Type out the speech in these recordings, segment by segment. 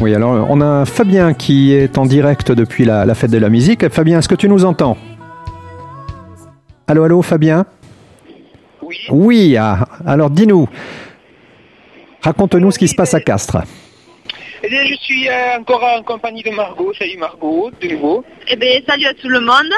Oui, alors on a Fabien qui est en direct depuis la, la fête de la musique. Fabien, est-ce que tu nous entends? Allô, allô, Fabien? Oui. Oui, ah, alors dis-nous, raconte-nous ce qui se passe à Castres. Eh bien, je suis euh, encore en compagnie de Margot. Salut Margot, de nouveau. Eh bien, salut à tout le monde.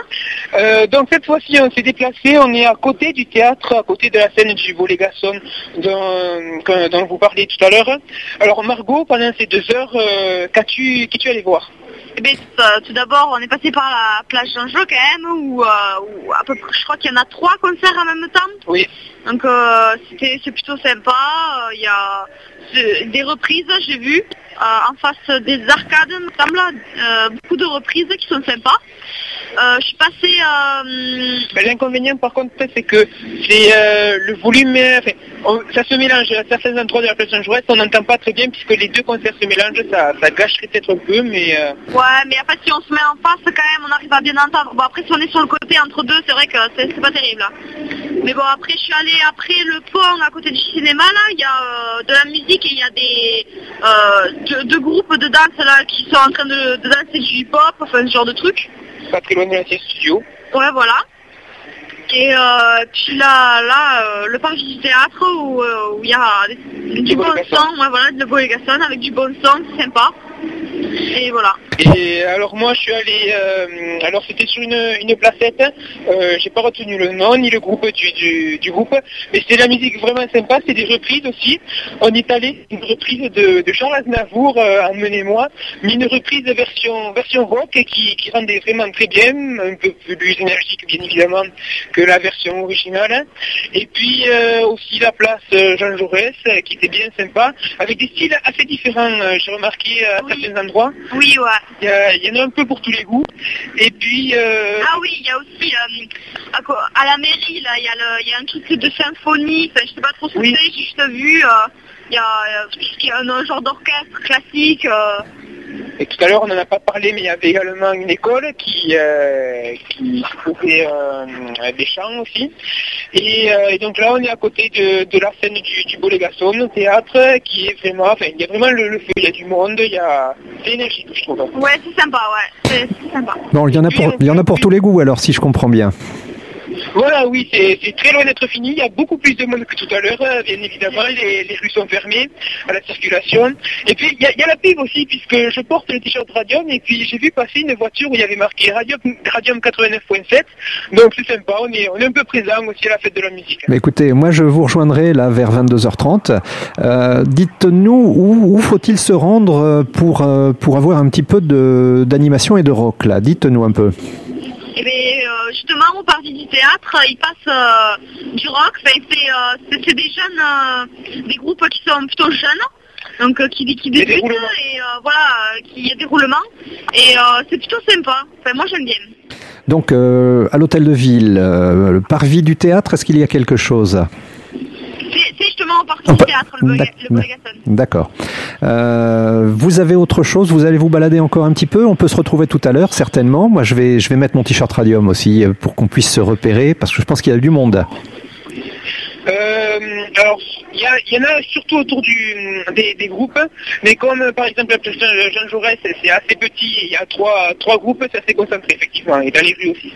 Euh, donc cette fois-ci, on s'est déplacé. On est à côté du théâtre, à côté de la scène du Volet-Gasson dont, que- dont vous parliez tout à l'heure. Alors Margot, pendant ces deux heures, euh, qu'as-tu qu'es-tu allé voir? Eh bien, tout d'abord, on est passé par la plage d'Anjou quand même, où, euh, où à peu près, je crois qu'il y en a trois concerts en même temps. Oui. Donc euh, c'était c'est plutôt sympa. Il y a des reprises, j'ai vu, en face des arcades, semble, euh, beaucoup de reprises qui sont sympas. Euh, je suis passée... euh, Ben, L'inconvénient par contre, c'est que c'est euh, le volume, euh, enfin, on- ça se mélange à certains endroits de la place Saint-Jouest, on n'entend pas très bien puisque les deux concerts se mélangent, ça, ça gâcherait peut-être un peu, mais euh, Ouais, mais en fait, si on se met en face, quand même, on arrive à bien entendre. Bon, après, si on est sur le côté entre deux, c'est vrai que c'est pas terrible. Mais bon, après, je suis allée après le pont à côté du cinéma, là, il y a euh, de la musique et il y a des euh, deux, deux groupes de danse, là, qui sont en train de, de danser du hip-hop, enfin, ce genre de truc. pas très loin de studio. Ouais, voilà. Et euh, puis là, là le parc du théâtre où il y a des- du bon Bolégason. son, ouais, voilà, de Bolégason avec du bon son, c'est sympa. Et voilà. Et alors moi je suis allé, euh, alors c'était sur une, une placette, euh, j'ai pas retenu le nom ni le groupe du, du, du groupe, mais c'était de la musique vraiment sympa, c'est des reprises aussi. On est allé une reprise de, de Charles Aznavour, euh, Emmenez-moi, mais une reprise version version rock qui, qui rendait vraiment très bien, un peu plus énergique bien évidemment que la version originale. Et puis euh, aussi la place euh, Jean Jaurès qui était bien sympa, avec des styles assez différents, j'ai remarqué à Oui. certains endroits. Oui, ouais. Il y, en a un peu pour tous les goûts. Et puis, euh, Ah oui, il y a aussi euh, à, la mairie, là, il y, a y un truc de symphonie, enfin, je sais pas trop ce que Oui. c'est, j'ai juste vu, euh, il y a, y un genre d'orchestre classique. Et tout à l'heure, on n'en a pas parlé, mais il y avait également une école qui, euh, qui faisait euh, des chants aussi. Et, euh, et donc là, on est à côté de, de la scène du, du Bolégason, au théâtre, qui est vraiment, enfin, il y a vraiment le, le feu, il y a du monde, il y a, c'est énergique, je trouve. Ouais, c'est sympa, ouais, c'est c'est sympa. Bon, il y en a pour, il y en a pour tous les goûts alors, si je comprends bien. Voilà, oui, c'est très loin d'être fini. Il y a beaucoup plus de monde que tout à l'heure, euh, bien évidemment. Les, les rues sont fermées à la circulation. Et puis, il y a, il y a la pub aussi, puisque je porte le t-shirt Radium. Et puis, j'ai vu passer une voiture où il y avait marqué Radium, Radium 89.7. Donc, c'est sympa. On est, on est un peu présent aussi à la fête de la musique. Mais écoutez, moi je vous rejoindrai là vers 22h30. Euh, Dites-nous où, où faut-il se rendre euh, pour, pour avoir un petit peu d'animation et de rock là? Dites-nous un peu. Bien, euh, justement, au parti du théâtre, il passe euh, du rock, c'est euh, c'est- des jeunes, euh, des groupes qui sont plutôt jeunes, donc euh, qui, qui débutent, et euh, voilà, euh, qui y a des roulements, et euh, c'est plutôt sympa, enfin, moi j'aime bien. Donc euh, à l'hôtel de ville, euh, le parvis du théâtre, est-ce qu'il y a quelque chose? Au théâtre, le. D'accord. Euh, vous avez autre chose? Vous allez vous balader encore un petit peu? On peut se retrouver tout à l'heure, certainement. Moi, je vais, je vais mettre mon t-shirt Radium aussi euh, pour qu'on puisse se repérer, parce que je pense qu'il y a du monde. Euh, alors, il y, en a surtout autour du, des, des groupes, mais comme par exemple Jean Jaurès, c'est c'est assez petit, il y a trois, trois groupes, c'est assez concentré effectivement, et dans les rues aussi.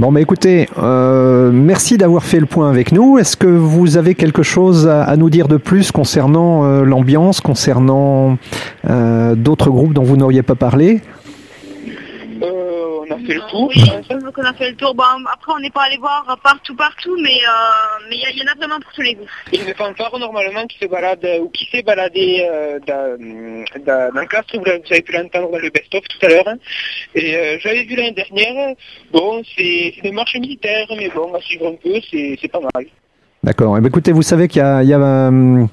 Bon, mais écoutez, euh, merci d'avoir fait le point avec nous. Est-ce que vous avez quelque chose à, nous dire de plus concernant euh, l'ambiance, concernant euh, d'autres groupes dont vous n'auriez pas parlé? On a fait le tour, Oui, je pense. qu'on a fait le tour. Bon, après, on n'est pas allé voir partout, partout, mais euh, mais il y, en a vraiment pour tous les goûts. Il y a une fanfare normalement qui se balade, euh, ou qui s'est baladée euh, dans, dans, dans le castre, vous, avez pu l'entendre dans le best-of tout à l'heure. hein. Et euh, j'avais vu l'année dernière, bon, c'est des marches militaires, mais bon, à suivre un peu, c'est pas mal. D'accord. Eh bien, écoutez, vous savez qu'il y a, il y a euh,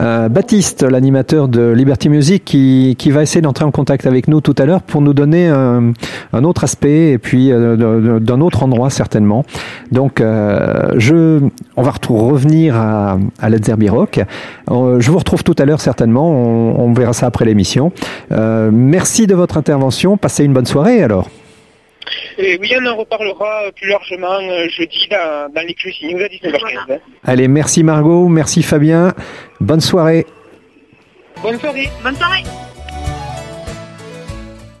euh, Baptiste, l'animateur de Liberty Music, qui, qui va essayer d'entrer en contact avec nous tout à l'heure pour nous donner un, autre aspect et puis euh, d'un autre endroit certainement. Donc, je, on va revenir à, à Derby Rock. Je vous retrouve tout à l'heure certainement. On, on verra ça après l'émission. Merci de votre intervention. Passez une bonne soirée alors. Et oui, on en reparlera plus largement euh, jeudi dans, dans les cuisines à 19h15. hein. Allez, merci Margot, merci Fabien. Bonne soirée. Bonne soirée. Bonne soirée.